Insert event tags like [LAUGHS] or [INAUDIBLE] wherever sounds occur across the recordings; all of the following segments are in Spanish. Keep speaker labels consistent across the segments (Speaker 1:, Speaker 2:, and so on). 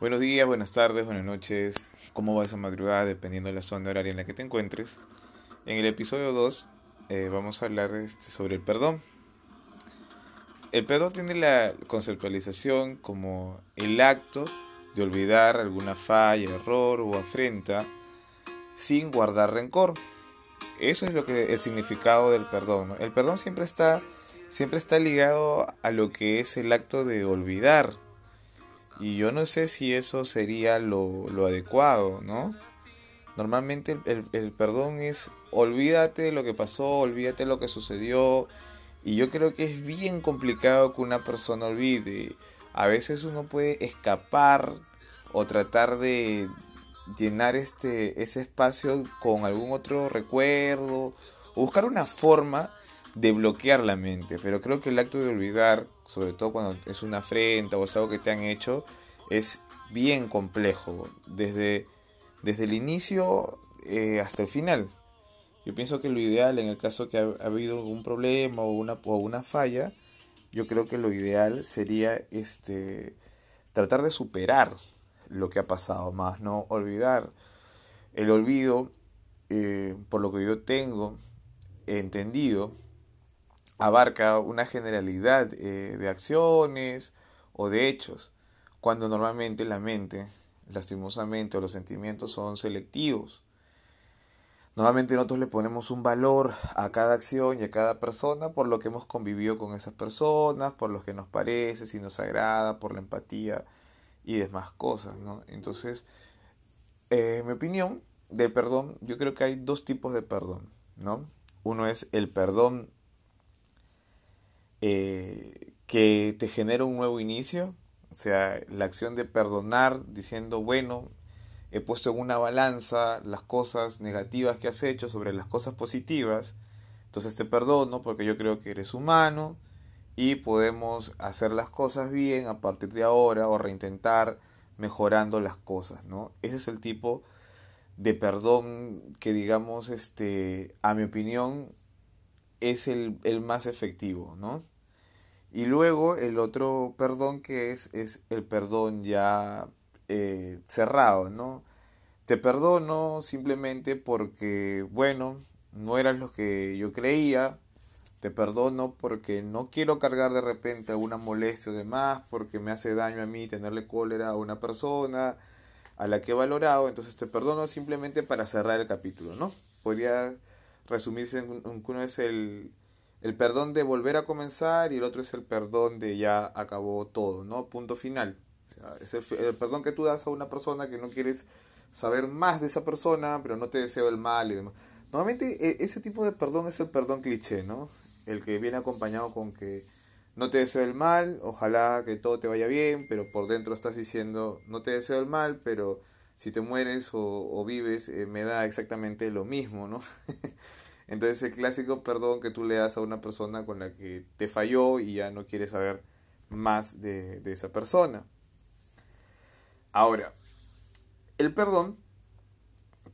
Speaker 1: Buenos días, buenas tardes, buenas noches. ¿Cómo va esa madrugada? Dependiendo de la zona horaria en la que te encuentres. En el episodio 2 eh, vamos a hablar este, sobre el perdón. El perdón tiene la conceptualización como el acto de olvidar alguna falla, error o afrenta sin guardar rencor. Eso es lo que el significado del perdón. El perdón siempre está, siempre está ligado a lo que es el acto de olvidar y yo no sé si eso sería lo, adecuado, ¿no? Normalmente el, perdón es olvídate de lo que pasó, olvídate de lo que sucedió. Y yo creo que es bien complicado que una persona olvide. A veces uno puede escapar o tratar de llenar este, ese espacio con algún otro recuerdo o buscar una forma de bloquear la mente. Pero creo que el acto de olvidar, sobre todo cuando es una afrenta o es algo que te han hecho, es bien complejo. Desde, desde el inicio eh, hasta el final. Yo pienso que lo ideal, en el caso que ha, habido algún problema o una, o una falla, yo creo que lo ideal sería este, tratar de superar lo que ha pasado, más no olvidar. El olvido, eh, por lo que yo tengo entendido, abarca una generalidad eh, de acciones o de hechos, cuando normalmente la mente, lastimosamente, o los sentimientos son selectivos. Normalmente nosotros le ponemos un valor a cada acción y a cada persona por lo que hemos convivido con esas personas, por lo que nos parece, si nos agrada, por la empatía y demás cosas, ¿no? Entonces, eh, mi opinión del perdón, yo creo que hay dos tipos de perdón, ¿no? Uno es el perdón eh, que te genera un nuevo inicio, o sea, la acción de perdonar diciendo, bueno, he puesto en una balanza las cosas negativas que has hecho sobre las cosas positivas, entonces te perdono porque yo creo que eres humano y podemos hacer las cosas bien a partir de ahora o reintentar mejorando las cosas, ¿no? Ese es el tipo de perdón que digamos, este, a mi opinión, es el, el más efectivo, ¿no? Y luego el otro perdón que es, es el perdón ya eh, cerrado, ¿no? Te perdono simplemente porque, bueno, no eras lo que yo creía. Te perdono porque no quiero cargar de repente alguna molestia o demás, porque me hace daño a mí tenerle cólera a una persona a la que he valorado. Entonces te perdono simplemente para cerrar el capítulo, ¿no? Podría resumirse en, en uno es el, el perdón de volver a comenzar y el otro es el perdón de ya acabó todo, ¿no? Punto final. O sea, es el, perdón que tú das a una persona que no quieres saber más de esa persona, pero no te deseo el mal y demás. Normalmente e, ese tipo de perdón es el perdón cliché, ¿no? El que viene acompañado con que no te deseo el mal, ojalá que todo te vaya bien, pero por dentro estás diciendo no te deseo el mal, pero si te mueres o, vives eh, me da exactamente lo mismo, ¿no? [LAUGHS] Entonces el clásico perdón que tú le das a una persona con la que te falló y ya no quieres saber más de, esa persona. Ahora, el perdón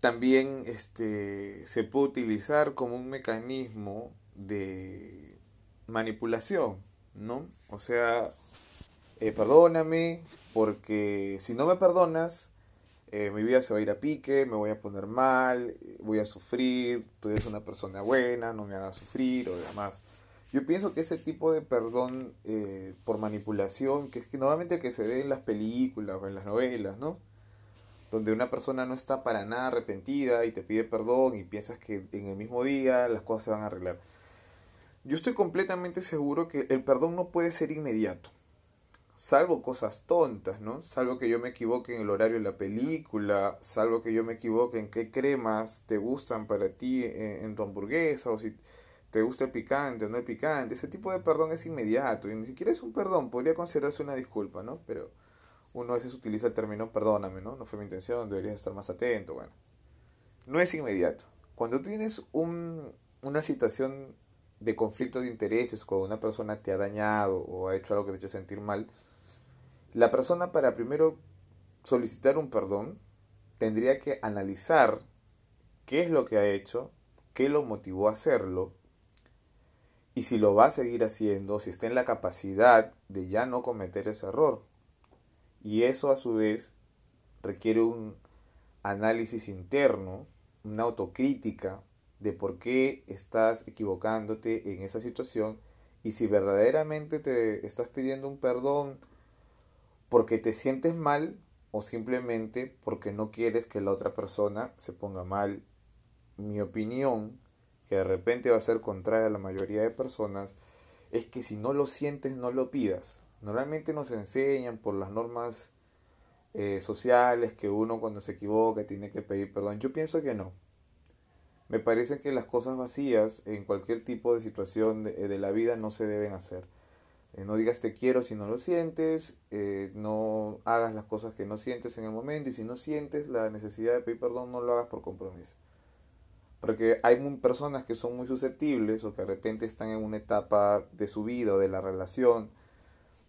Speaker 1: también este, se puede utilizar como un mecanismo de manipulación, ¿no? O sea, eh, perdóname porque si no me perdonas, eh, mi vida se va a ir a pique, me voy a poner mal, voy a sufrir, tú eres una persona buena, no me hagas sufrir o demás. Yo pienso que ese tipo de perdón eh, por manipulación, que es que normalmente que se ve en las películas o en las novelas, ¿no? Donde una persona no está para nada arrepentida y te pide perdón y piensas que en el mismo día las cosas se van a arreglar. Yo estoy completamente seguro que el perdón no puede ser inmediato salvo cosas tontas, ¿no? Salvo que yo me equivoque en el horario de la película, salvo que yo me equivoque en qué cremas te gustan para ti en, tu hamburguesa, o si te gusta el picante o no el picante. Ese tipo de perdón es inmediato y ni siquiera es un perdón, podría considerarse una disculpa, ¿no? Pero uno a veces utiliza el término perdóname, ¿no? No fue mi intención, deberías estar más atento, bueno. No es inmediato. Cuando tienes un, una situación de conflicto de intereses, cuando una persona te ha dañado o ha hecho algo que te ha hecho sentir mal, la persona para primero solicitar un perdón tendría que analizar qué es lo que ha hecho, qué lo motivó a hacerlo y si lo va a seguir haciendo, si está en la capacidad de ya no cometer ese error. Y eso a su vez requiere un análisis interno, una autocrítica de por qué estás equivocándote en esa situación y si verdaderamente te estás pidiendo un perdón porque te sientes mal o simplemente porque no quieres que la otra persona se ponga mal. Mi opinión, que de repente va a ser contraria a la mayoría de personas, es que si no lo sientes no lo pidas. Normalmente nos enseñan por las normas eh, sociales que uno cuando se equivoca tiene que pedir perdón. Yo pienso que no. Me parece que las cosas vacías en cualquier tipo de situación de, de la vida no se deben hacer. Eh, no digas te quiero si no lo sientes, eh, no hagas las cosas que no sientes en el momento y si no sientes la necesidad de pedir perdón no lo hagas por compromiso. Porque hay personas que son muy susceptibles o que de repente están en una etapa de su vida o de la relación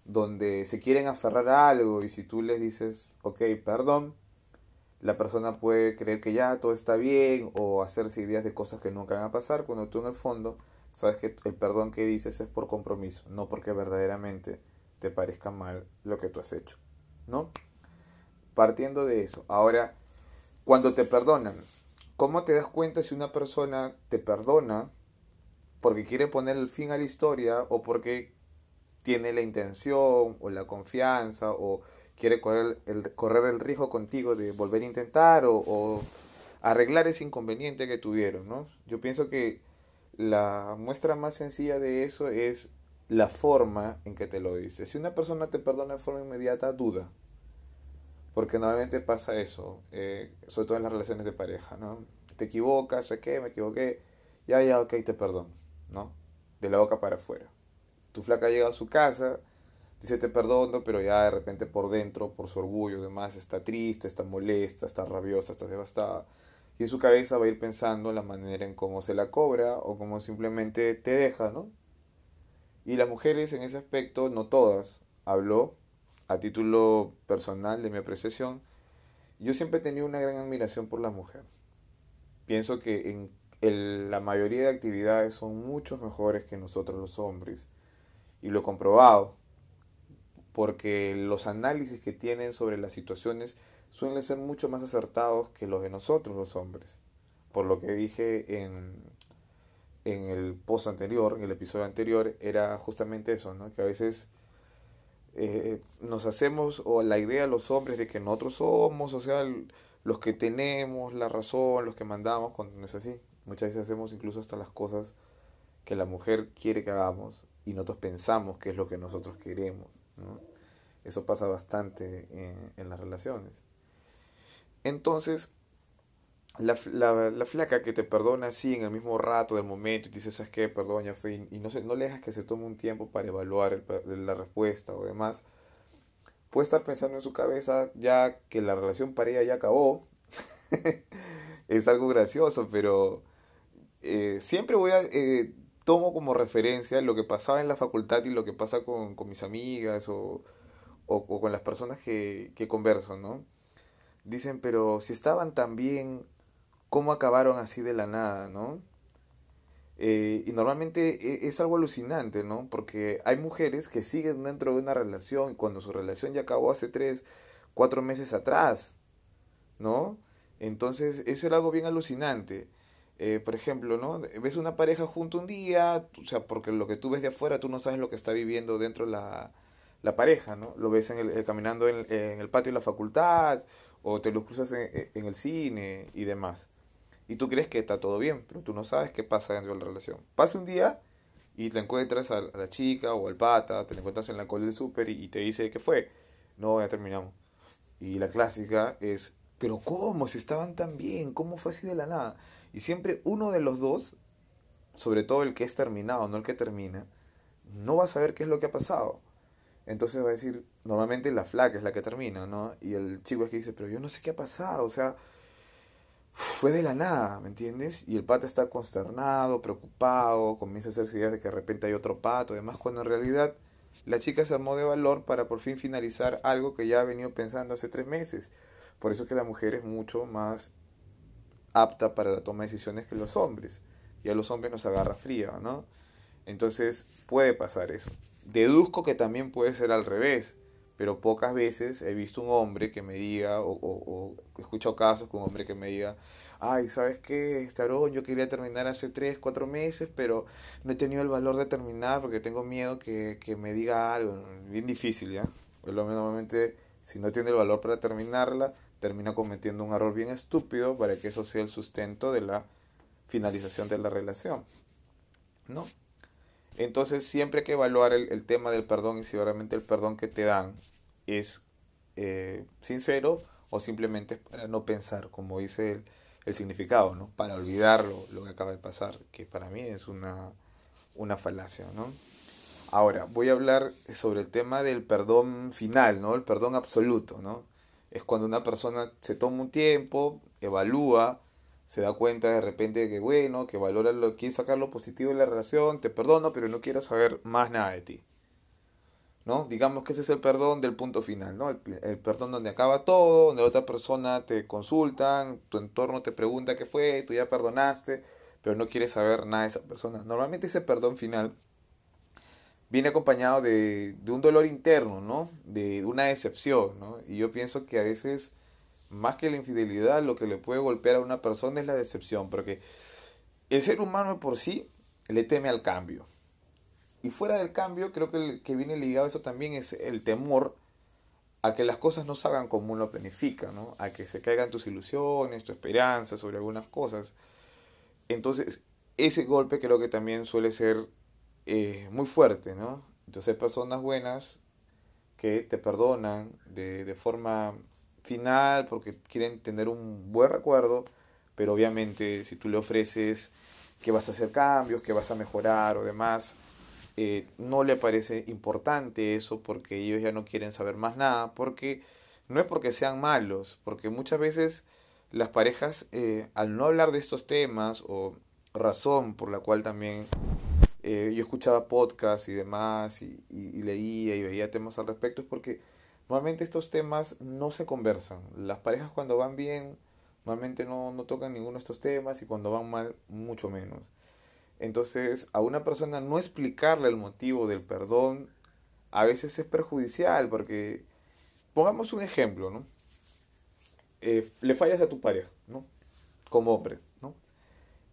Speaker 1: donde se quieren aferrar a algo y si tú les dices, ok, perdón, la persona puede creer que ya todo está bien o hacerse ideas de cosas que nunca van a pasar cuando tú en el fondo sabes que el perdón que dices es por compromiso, no porque verdaderamente te parezca mal lo que tú has hecho, ¿no? Partiendo de eso, ahora, cuando te perdonan, ¿cómo te das cuenta si una persona te perdona porque quiere poner el fin a la historia o porque tiene la intención o la confianza o quiere correr el, correr el riesgo contigo de volver a intentar o, arreglar ese inconveniente que tuvieron, ¿no? Yo pienso que la muestra más sencilla de eso es la forma en que te lo dice. Si una persona te perdona de forma inmediata, duda. Porque normalmente pasa eso, eh, sobre todo en las relaciones de pareja, ¿no? Te equivocas, sé qué, me equivoqué, ya, ya, ok, te perdono, ¿no? De la boca para afuera. Tu flaca llega a su casa, dice te perdono, pero ya de repente por dentro, por su orgullo, demás, está triste, está molesta, está rabiosa, está devastada y en su cabeza va a ir pensando la manera en cómo se la cobra o cómo simplemente te deja, ¿no? Y las mujeres en ese aspecto, no todas, habló a título personal de mi apreciación, yo siempre he tenido una gran admiración por la mujer. Pienso que en la mayoría de actividades son mucho mejores que nosotros los hombres. Y lo he comprobado, porque los análisis que tienen sobre las situaciones suelen ser mucho más acertados que los de nosotros los hombres. Por lo que dije en, en el post anterior, en el episodio anterior, era justamente eso, ¿no? que a veces eh, nos hacemos o la idea los hombres de que nosotros somos, o sea, los que tenemos la razón, los que mandamos, cuando no es así. Muchas veces hacemos incluso hasta las cosas que la mujer quiere que hagamos y nosotros pensamos que es lo que nosotros queremos. ¿no? Eso pasa bastante en, en las relaciones. Entonces, la, la, flaca que te perdona así en el mismo rato del momento y te dice, ¿sabes qué? Perdón, ya fue. Y no, se, no le dejas que se tome un tiempo para evaluar la respuesta o demás. Puede estar pensando en su cabeza ya que la relación para ya acabó. [LAUGHS] es algo gracioso, pero eh, siempre voy a... Eh, tomo como referencia lo que pasaba en la facultad y lo que pasa con, con mis amigas o, o, o, con las personas que, que converso, ¿no? Dicen, pero si estaban tan bien, ¿cómo acabaron así de la nada, no? Eh, y normalmente e, es algo alucinante, ¿no? Porque hay mujeres que siguen dentro de una relación cuando su relación ya acabó hace tres, cuatro meses atrás, ¿no? Entonces, eso era algo bien alucinante. Eh, por ejemplo, ¿no? Ves una pareja junto un día, o sea, porque lo que tú ves de afuera, tú no sabes lo que está viviendo dentro la, la pareja, ¿no? Lo ves en el, eh, caminando en, en, el patio de la facultad, o te lo cruzas en, el cine y demás. Y tú crees que está todo bien, pero tú no sabes qué pasa dentro de la relación. Pasa un día y te encuentras a, la chica o al pata, te encuentras en la cola del súper y, te dice, ¿qué fue? No, ya terminamos. Y la clásica es, pero ¿cómo? Si estaban tan bien, ¿cómo fue así de la nada? Y siempre uno de los dos, sobre todo el que es terminado, no el que termina, no va a saber qué es lo que ha pasado. Entonces va a decir, normalmente la flaca es la que termina, ¿no? Y el chico es que dice, pero yo no sé qué ha pasado, o sea, fue de la nada, ¿me entiendes? Y el pata está consternado, preocupado, comienza a hacerse ideas de que de repente hay otro pato, además cuando en realidad la chica se armó de valor para por fin finalizar algo que ya ha venido pensando hace tres meses. Por eso que la mujer es mucho más apta para la toma de decisiones que los hombres. Y a los hombres nos agarra fría, ¿no? Entonces puede pasar eso. Deduzco que también puede ser al revés. Pero pocas veces he visto un hombre que me diga, o, o, he escuchado casos con un hombre que me diga, ay, ¿sabes qué, Estarón? Yo quería terminar hace 3, 4 meses, pero no he tenido el valor de terminar porque tengo miedo que, que me diga algo. Bien difícil, ¿ya? Pues normalmente, si no tiene el valor para terminarla, termina cometiendo un error bien estúpido para que eso sea el sustento de la finalización de la relación. ¿No? Entonces siempre hay que evaluar el, tema del perdón y si realmente el perdón que te dan es eh, sincero o simplemente para no pensar, como dice el, el significado, ¿no? Para olvidar lo, que acaba de pasar, que para mí es una, una falacia, ¿no? Ahora, voy a hablar sobre el tema del perdón final, ¿no? El perdón absoluto, ¿no? Es cuando una persona se toma un tiempo, evalúa, se da cuenta de repente de que bueno, que valora lo, quiere sacar lo positivo de la relación, te perdono, pero no quiero saber más nada de ti. ¿No? Digamos que ese es el perdón del punto final, ¿no? El, el, perdón donde acaba todo, donde otra persona te consultan, tu entorno te pregunta qué fue, tú ya perdonaste, pero no quieres saber nada de esa persona. Normalmente ese perdón final viene acompañado de, de un dolor interno, ¿no? De una decepción, ¿no? Y yo pienso que a veces más que la infidelidad, lo que le puede golpear a una persona es la decepción, porque el ser humano por sí le teme al cambio. Y fuera del cambio, creo que el que viene ligado a eso también es el temor a que las cosas no salgan como uno planifica, ¿no? A que se caigan tus ilusiones, tu esperanza sobre algunas cosas. Entonces, ese golpe creo que también suele ser eh, muy fuerte, ¿no? Entonces personas buenas que te perdonan de, de forma final porque quieren tener un buen recuerdo, pero obviamente si tú le ofreces que vas a hacer cambios, que vas a mejorar o demás, eh, no le parece importante eso porque ellos ya no quieren saber más nada, porque no es porque sean malos, porque muchas veces las parejas eh, al no hablar de estos temas o razón por la cual también eh, yo escuchaba podcasts y demás y, y, leía y veía temas al respecto es porque Normalmente estos temas no se conversan. Las parejas cuando van bien, normalmente no, no tocan ninguno de estos temas y cuando van mal, mucho menos. Entonces, a una persona no explicarle el motivo del perdón a veces es perjudicial porque, pongamos un ejemplo, ¿no? Eh, le fallas a tu pareja, ¿no? Como hombre, ¿no?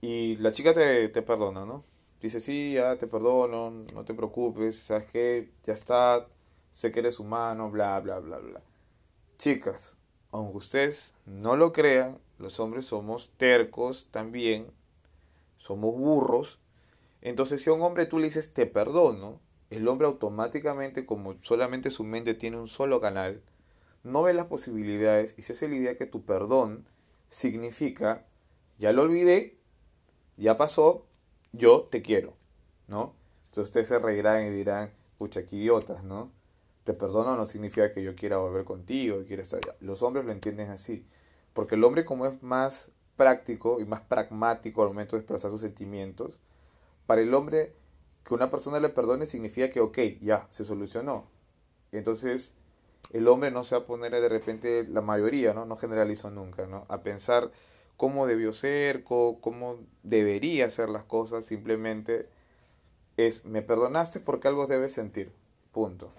Speaker 1: Y la chica te, te perdona, ¿no? Dice, sí, ya te perdono, no te preocupes, ¿sabes qué? Ya está, sé que eres humano, bla, bla, bla, bla. Chicas, aunque ustedes no lo crean, los hombres somos tercos también, somos burros. Entonces si a un hombre tú le dices te perdono, el hombre automáticamente, como solamente su mente tiene un solo canal, no ve las posibilidades y se hace la idea que tu perdón significa ya lo olvidé, ya pasó, yo te quiero, ¿no? Entonces ustedes se reirán y dirán, pucha, qué idiotas, ¿no? Te perdono no significa que yo quiera volver contigo, quiera estar Los hombres lo entienden así. Porque el hombre como es más práctico y más pragmático al momento de expresar sus sentimientos, para el hombre que una persona le perdone significa que, ok, ya, se solucionó. Entonces, el hombre no se va a poner de repente, la mayoría, ¿no? No generalizo nunca, ¿no? A pensar cómo debió ser, cómo, cómo debería ser las cosas, simplemente es, me perdonaste porque algo debes sentir, punto.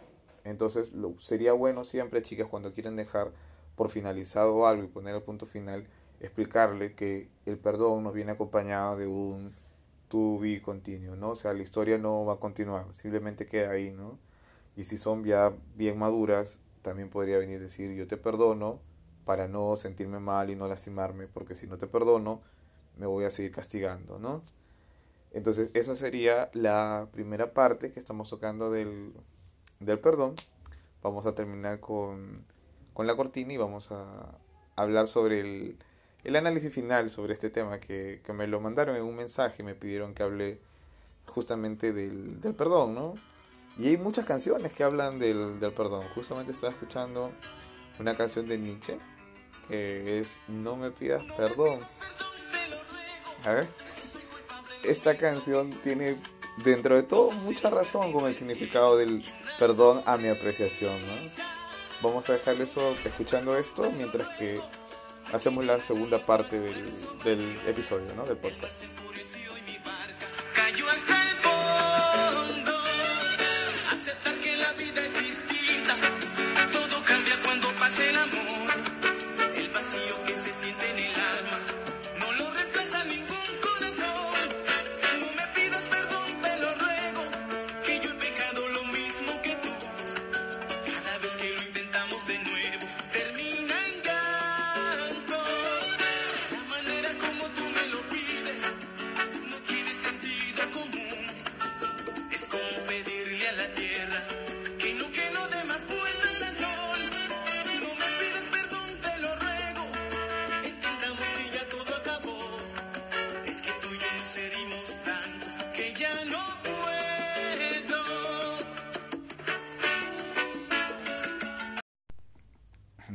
Speaker 1: Entonces lo, sería bueno siempre, chicas, cuando quieren dejar por finalizado algo y poner el punto final, explicarle que el perdón nos viene acompañado de un to be continuo, ¿no? O sea, la historia no va a continuar, simplemente queda ahí, ¿no? Y si son ya bien maduras, también podría venir a decir, yo te perdono para no sentirme mal y no lastimarme, porque si no te perdono, me voy a seguir castigando, ¿no? Entonces, esa sería la primera parte que estamos tocando del, del perdón, vamos a terminar con, con la cortina y vamos a hablar sobre el, el análisis final sobre este tema que, que, me lo mandaron en un mensaje, me pidieron que hable justamente del, del perdón, ¿no? Y hay muchas canciones que hablan del, del perdón. Justamente estaba escuchando una canción de Nietzsche que es No me pidas perdón. A ver. Esta canción tiene dentro de todo mucha razón con el significado del perdón a mi apreciación. ¿no? Vamos a dejarle eso escuchando esto mientras que hacemos la segunda parte del, del episodio, ¿no? del podcast.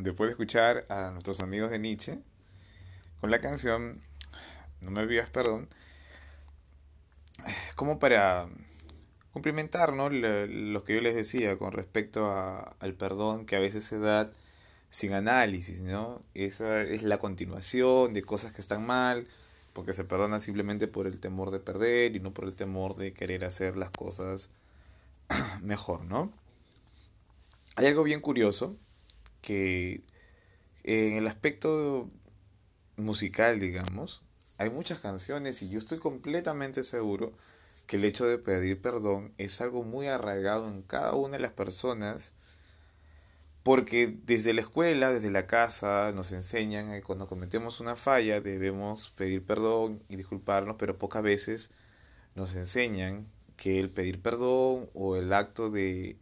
Speaker 1: Después de escuchar a nuestros amigos de Nietzsche con la canción No me olvides, perdón, como para cumplimentar ¿no? lo que yo les decía con respecto al perdón que a veces se da sin análisis, ¿no? Esa es la continuación de cosas que están mal, porque se perdona simplemente por el temor de perder y no por el temor de querer hacer las cosas [CLEARS THROAT] mejor, ¿no? Hay algo bien curioso que en el aspecto musical, digamos, hay muchas canciones y yo estoy completamente seguro que el hecho de pedir perdón es algo muy arraigado en cada una de las personas porque desde la escuela, desde la casa, nos enseñan que cuando cometemos una falla debemos pedir perdón y disculparnos, pero pocas veces nos enseñan que el pedir perdón o el acto de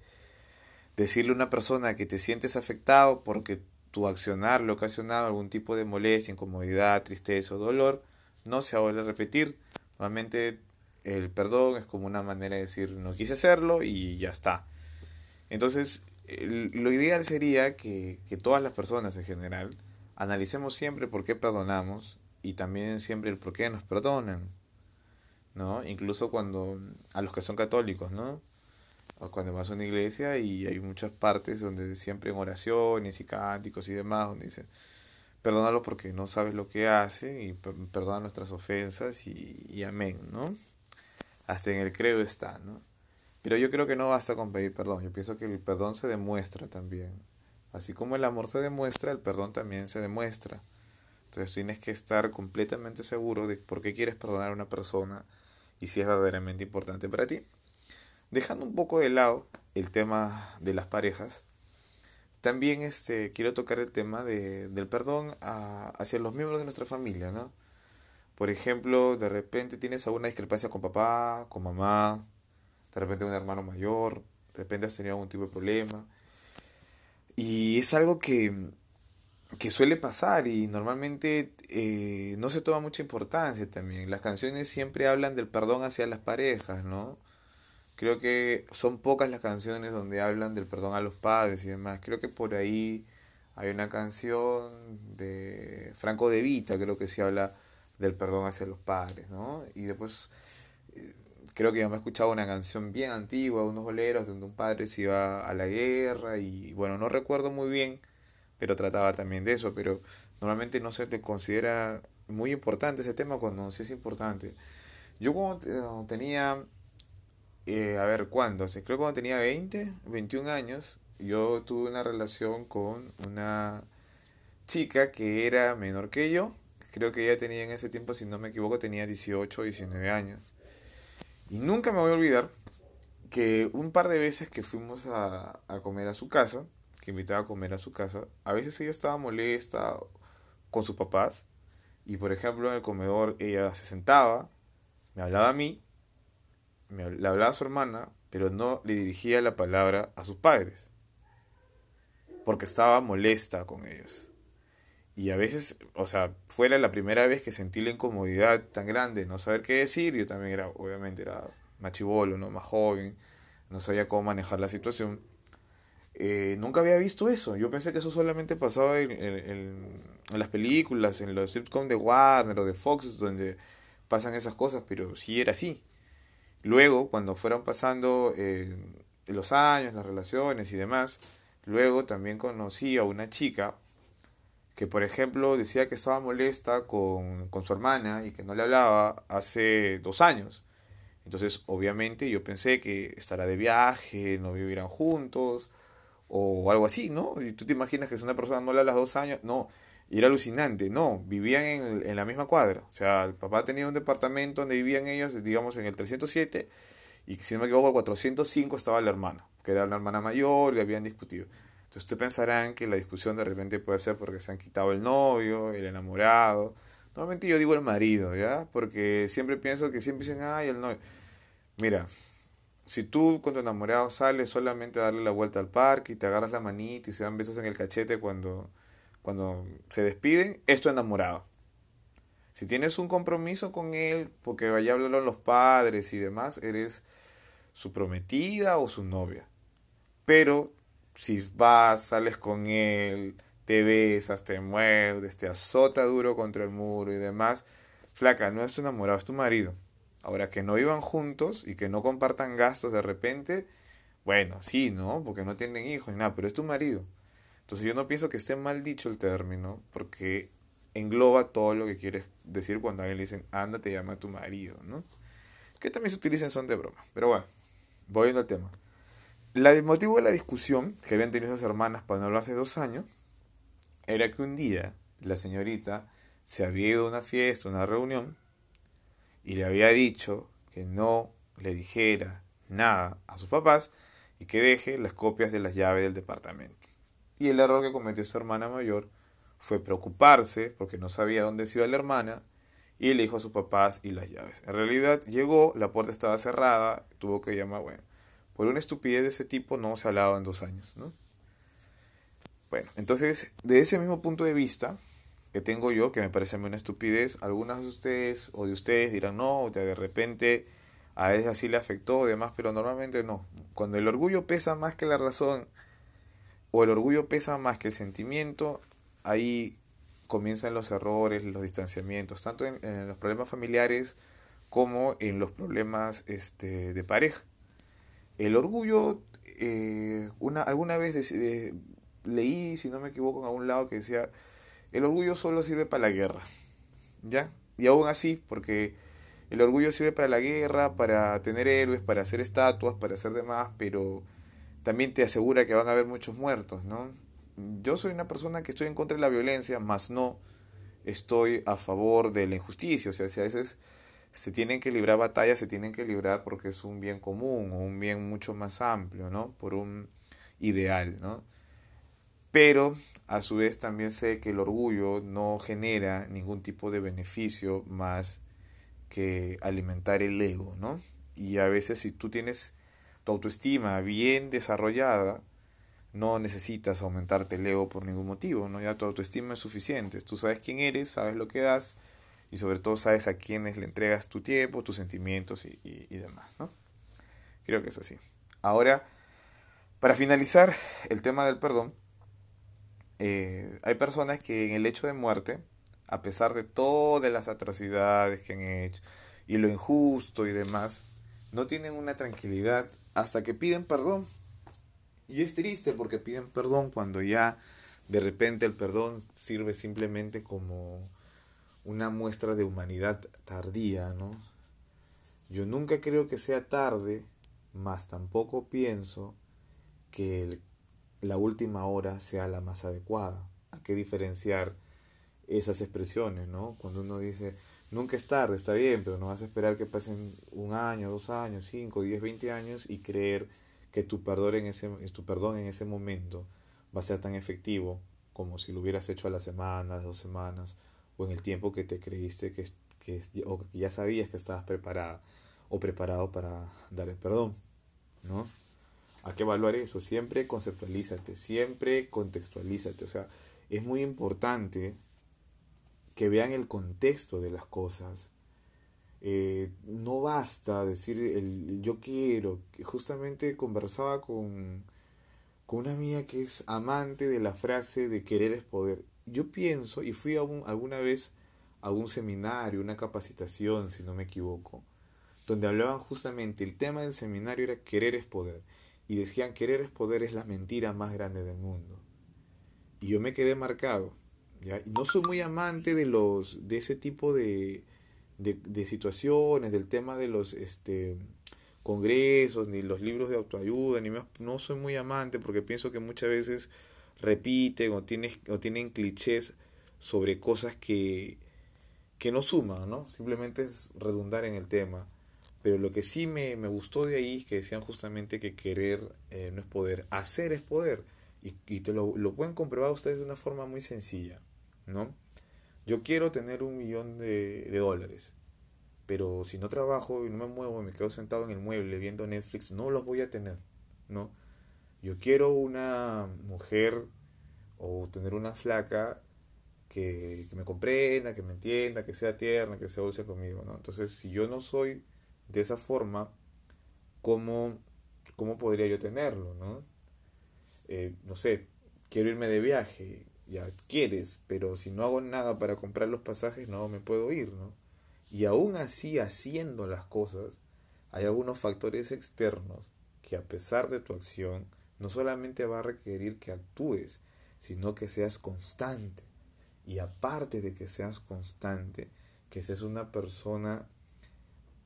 Speaker 1: decirle a una persona que te sientes afectado porque tu accionar le ha ocasionado algún tipo de molestia, incomodidad, tristeza o dolor, no se vuelve a repetir. Normalmente el perdón es como una manera de decir no quise hacerlo y ya está. Entonces, lo ideal sería que, que todas las personas en general analicemos siempre por qué perdonamos y también siempre el por qué nos perdonan. ¿no? Incluso cuando a los que son católicos, ¿no? Cuando vas a una iglesia y hay muchas partes donde siempre en oraciones y cánticos y demás, donde dice, perdónalo porque no sabes lo que hace y perdona nuestras ofensas y, y amén, ¿no? Hasta en el credo está, ¿no? Pero yo creo que no basta con pedir perdón, yo pienso que el perdón se demuestra también. Así como el amor se demuestra, el perdón también se demuestra. Entonces tienes que estar completamente seguro de por qué quieres perdonar a una persona y si es verdaderamente importante para ti. Dejando un poco de lado el tema de las parejas, también este, quiero tocar el tema de, del perdón hacia los miembros de nuestra familia, ¿no? Por ejemplo, de repente tienes alguna discrepancia con papá, con mamá, de repente un hermano mayor, de repente has tenido algún tipo de problema. Y es algo que, que suele pasar y normalmente eh, no se toma mucha importancia también. Las canciones siempre hablan del perdón hacia las parejas, ¿no? Creo que son pocas las canciones donde hablan del perdón a los padres y demás. Creo que por ahí hay una canción de Franco de Vita, creo que se habla del perdón hacia los padres, ¿no? Y después eh, creo que yo me he escuchado una canción bien antigua, unos boleros donde un padre se iba a la guerra y bueno, no recuerdo muy bien pero trataba también de eso, pero normalmente no se te considera muy importante ese tema cuando sí es importante. Yo cuando tenía, eh, a ver, ¿cuándo? Creo que cuando tenía 20, 21 años, yo tuve una relación con una chica que era menor que yo. Creo que ella tenía en ese tiempo, si no me equivoco, tenía 18 o 19 años. Y nunca me voy a olvidar que un par de veces que fuimos a, a comer a su casa, que invitaba a comer a su casa, a veces ella estaba molesta con sus papás y por ejemplo en el comedor ella se sentaba, me hablaba a mí, le hablaba a su hermana, pero no le dirigía la palabra a sus padres, porque estaba molesta con ellos. Y a veces, o sea, fuera la primera vez que sentí la incomodidad tan grande, no saber qué decir, yo también era, obviamente era más chivolo, ¿no? más joven, no sabía cómo manejar la situación eh, nunca había visto eso. Yo pensé que eso solamente pasaba en, en, las películas, en los sitcoms de Warner o de Fox, donde pasan esas cosas, pero sí era así. Luego, cuando fueron pasando eh, los años, las relaciones y demás, luego también conocí a una chica que, por ejemplo, decía que estaba molesta con, con su hermana y que no le hablaba hace dos años. Entonces, obviamente, yo pensé que estará de viaje, no vivirán juntos, o algo así, ¿no? Y tú te imaginas que si una persona no le dos años, no, y era alucinante, no, vivían en, en, la misma cuadra, o sea, el papá tenía un departamento donde vivían ellos, digamos, en el 307, y si no me equivoco, el 405 estaba la hermana, que era la hermana mayor, y habían discutido. Entonces ustedes pensarán que la discusión de repente puede ser porque se han quitado el novio, el enamorado. Normalmente yo digo el marido, ¿ya? Porque siempre pienso que siempre dicen, ay, el novio. Mira, si tú con tu enamorado sales solamente a darle la vuelta al parque y te agarras la manita y se dan besos en el cachete cuando, cuando se despiden, es tu enamorado. Si tienes un compromiso con él, porque vaya a hablarlo los padres y demás, eres su prometida o su novia. Pero si vas, sales con él, te besas, te muerdes, te azota duro contra el muro y demás. Flaca, no es tu enamorado, es tu marido. Ahora que no vivan juntos y que no compartan gastos de repente, bueno, sí, ¿no? Porque no tienen hijos ni nada, pero es tu marido. Entonces yo no pienso que esté mal dicho el término, porque engloba todo lo que quieres decir cuando a alguien le dicen, anda, te llama tu marido, ¿no? Que también se utilizan son de broma. Pero bueno, voy al tema. el motivo de la discusión que habían tenido esas hermanas para no hablar hace dos años era que un día la señorita se había ido a una fiesta, una reunión, y le había dicho que no le dijera nada a sus papás y que deje las copias de las llaves del departamento. Y el error que cometió esa hermana mayor fue preocuparse porque no sabía dónde se iba la hermana y le dijo a sus papás y las llaves. En realidad llegó, la puerta estaba cerrada, tuvo que llamar, bueno, por una estupidez de ese tipo no se ha hablado en dos años, ¿no? Bueno, entonces, de ese mismo punto de vista que tengo yo, que me parece una estupidez, algunas de ustedes o de ustedes dirán, no, de repente a ella sí le afectó, demás, pero normalmente no. Cuando el orgullo pesa más que la razón, o el orgullo pesa más que el sentimiento, ahí comienzan los errores, los distanciamientos, tanto en, los problemas familiares como en los problemas este, de pareja. El orgullo, eh, una, alguna vez leí, si no me equivoco, en algún lado que decía, el orgullo solo sirve para la guerra, ¿ya? Y aún así, porque el orgullo sirve para la guerra, para tener héroes, para hacer estatuas, para hacer demás, pero también te asegura que van a haber muchos muertos, ¿no? Yo soy una persona que estoy en contra de la violencia, más no estoy a favor de la injusticia, o sea, si a veces se tienen que librar batallas, se tienen que librar porque es un bien común o un bien mucho más amplio, ¿no? Por un ideal, ¿no? Pero a su vez también sé que el orgullo no genera ningún tipo de beneficio más que alimentar el ego, ¿no? Y a veces si tú tienes tu autoestima bien desarrollada, no necesitas aumentarte el ego por ningún motivo, ¿no? Ya tu autoestima es suficiente. Tú sabes quién eres, sabes lo que das y sobre todo sabes a quiénes le entregas tu tiempo, tus sentimientos y, y demás, ¿no? Creo que es así. Ahora, para finalizar el tema del perdón, eh, hay personas que en el hecho de muerte, a pesar de todas las atrocidades que han hecho y lo injusto y demás, no tienen una tranquilidad hasta que piden perdón. Y es triste porque piden perdón cuando ya de repente el perdón sirve simplemente como una muestra de humanidad tardía, ¿no? Yo nunca creo que sea tarde, mas tampoco pienso que la última hora sea la más adecuada. Hay que diferenciar esas expresiones, ¿no? Cuando uno dice, nunca es tarde, está bien, pero no vas a esperar que pasen un año, dos años, cinco, diez, veinte años y creer que tu perdón en ese, tu perdón en ese momento va a ser tan efectivo como si lo hubieras hecho a la semana, a las dos semanas, o en el tiempo que te creíste que, que, o que ya sabías que estabas preparada o preparado para dar el perdón, ¿no? Hay que evaluar eso, siempre conceptualízate, siempre contextualízate, o sea, es muy importante que vean el contexto de las cosas. Eh, no basta decir el yo quiero, justamente conversaba con, con una amiga que es amante de la frase de querer es poder. Yo pienso, y fui a alguna vez a un seminario, una capacitación, si no me equivoco, donde hablaban justamente, el tema del seminario era querer es poder y decían querer es poder es la mentira más grande del mundo. Y yo me quedé marcado. ¿Ya? No soy muy amante de los de ese tipo de, de, situaciones, del tema de los este congresos, ni los libros de autoayuda, ni no soy muy amante porque pienso que muchas veces repiten o, o tienen clichés sobre cosas que, que no suman, ¿no? Simplemente es redundar en el tema. Pero lo que sí me, gustó de ahí es que decían justamente que querer eh, no es poder, hacer es poder. Y, y te lo, lo, pueden comprobar ustedes de una forma muy sencilla, ¿no? Yo quiero tener un millón de, dólares, pero si no trabajo y no me muevo me quedo sentado en el mueble viendo Netflix, no los voy a tener, ¿no? Yo quiero una mujer o tener una flaca que, que, me comprenda, que me entienda, que sea tierna, que sea dulce conmigo, ¿no? Entonces, si yo no soy de esa forma, ¿cómo, cómo podría yo tenerlo? ¿no? Eh, no sé, quiero irme de viaje. Ya quieres, pero si no hago nada para comprar los pasajes no me puedo ir, ¿no? Y aún así haciendo las cosas, hay algunos factores externos que a pesar de tu acción, no solamente va a requerir que actúes, sino que seas constante. Y aparte de que seas constante, que seas una persona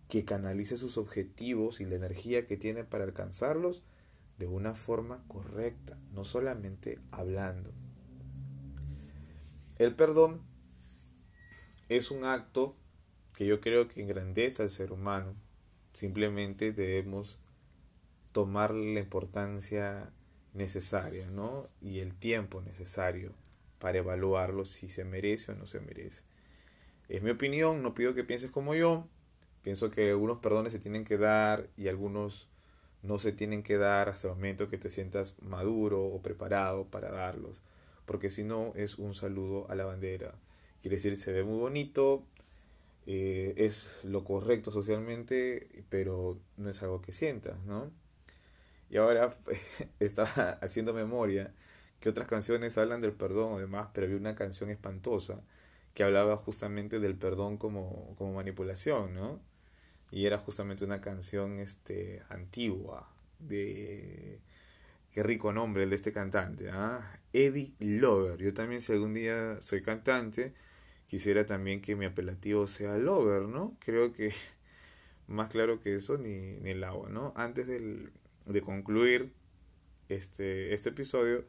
Speaker 1: que canalice sus objetivos y la energía que tiene para alcanzarlos de una forma correcta, no solamente hablando. El perdón es un acto que yo creo que engrandece al ser humano. Simplemente debemos tomar la importancia necesaria, ¿no? Y el tiempo necesario para evaluarlo si se merece o no se merece. Es mi opinión, no pido que pienses como yo. Pienso que algunos perdones se tienen que dar y algunos no se tienen que dar hasta el momento que te sientas maduro o preparado para darlos. Porque si no es un saludo a la bandera. Quiere decir, se ve muy bonito, eh, es lo correcto socialmente, pero no es algo que sientas, ¿no? Y ahora [LAUGHS] estaba haciendo memoria que otras canciones hablan del perdón, además, pero había una canción espantosa que hablaba justamente del perdón como, como manipulación, ¿no? Y era justamente una canción este, antigua de... Qué rico nombre el de este cantante, ¿ah? Eddie Lover. Yo también si algún día soy cantante, quisiera también que mi apelativo sea Lover, ¿no? Creo que [LAUGHS] más claro que eso ni, ni el agua, ¿no? Antes del, de concluir este, este episodio,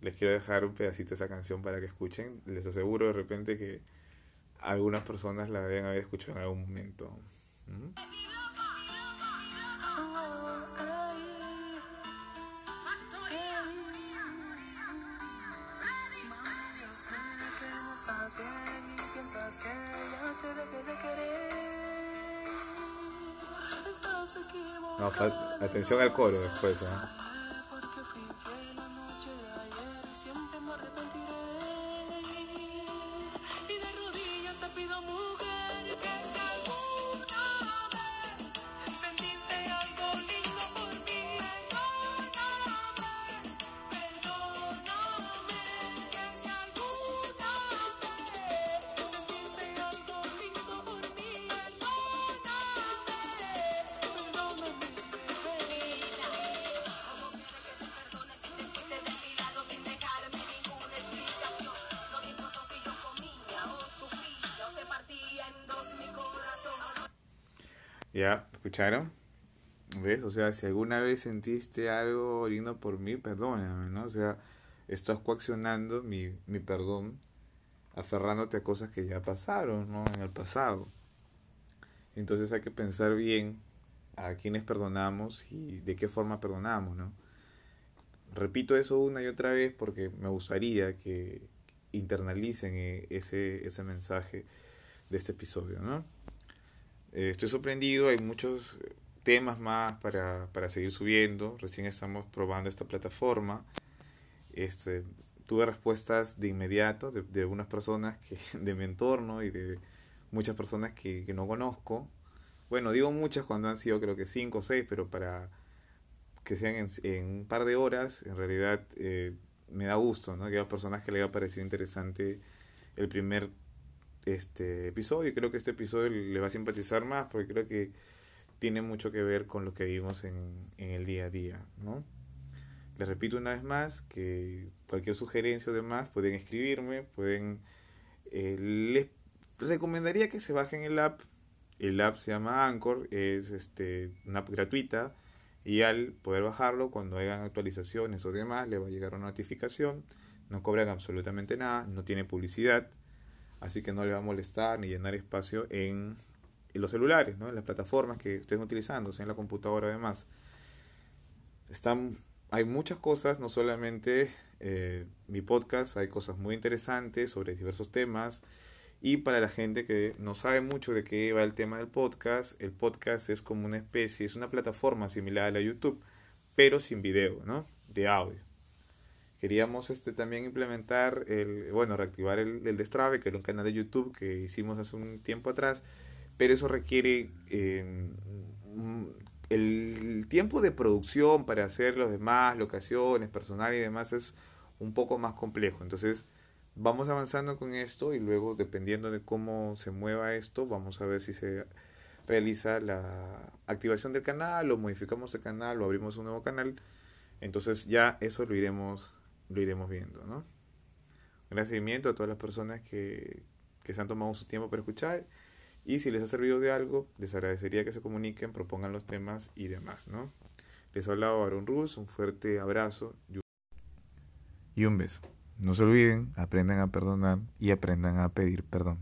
Speaker 1: les quiero dejar un pedacito de esa canción para que escuchen. Les aseguro de repente que algunas personas la deben haber escuchado en algún momento. No, atención al coro después, ¿eh? ¿Ya? ¿Escucharon? ¿Ves? O sea, si alguna vez sentiste algo lindo por mí, perdóname, ¿no? O sea, estás coaccionando mi, mi perdón, aferrándote a cosas que ya pasaron, ¿no? En el pasado. Entonces hay que pensar bien a quienes perdonamos y de qué forma perdonamos, ¿no? Repito eso una y otra vez porque me gustaría que internalicen e, ese, ese mensaje de este episodio, ¿no? Eh, estoy sorprendido, hay muchos temas más para, para, seguir subiendo. Recién estamos probando esta plataforma. Este, tuve respuestas de inmediato de, de unas personas que, [LAUGHS] de mi entorno y de muchas personas que, que, no conozco. Bueno, digo muchas cuando han sido creo que cinco o seis, pero para que sean en, en un par de horas, en realidad eh, me da gusto, ¿no? Que haya personas que le haya parecido interesante el primer este episodio. Creo que este episodio le va a simpatizar más porque creo que tiene mucho que ver con lo que vivimos en, en el día a día, ¿no? Les repito una vez más que cualquier sugerencia o demás pueden escribirme, pueden... Eh, les recomendaría que se bajen el app. El app se llama Anchor, es este, una app gratuita y al poder bajarlo, cuando hagan actualizaciones o demás, le va a llegar una notificación. No cobran absolutamente nada, no tiene publicidad así que no le va a molestar ni llenar espacio en, los celulares, ¿no? en las plataformas que estén utilizando, en la computadora además. Están, hay muchas cosas, no solamente eh, mi podcast, hay cosas muy interesantes sobre diversos temas. Y para la gente que no sabe mucho de qué va el tema del podcast, el podcast es como una especie, es una plataforma similar a la YouTube, pero sin video, ¿no? De audio queríamos este también implementar el bueno reactivar el, el destrave que era un canal de YouTube que hicimos hace un tiempo atrás pero eso requiere em, el tiempo de producción para hacer los demás locaciones personal y demás es un poco más complejo entonces vamos avanzando con esto y luego dependiendo de cómo se mueva esto, vamos a ver si se realiza la activación del canal o modificamos el canal o abrimos un nuevo canal. Entonces ya eso lo iremos, lo iremos viendo, ¿no? Agradecimiento a todas las personas que, que se han tomado su tiempo para escuchar y si les ha servido de algo, les agradecería que se comuniquen, propongan los temas y demás, ¿no? Les ha hablado Aaron Rus, un fuerte abrazo y un beso. No se olviden, aprendan a perdonar y aprendan a pedir perdón.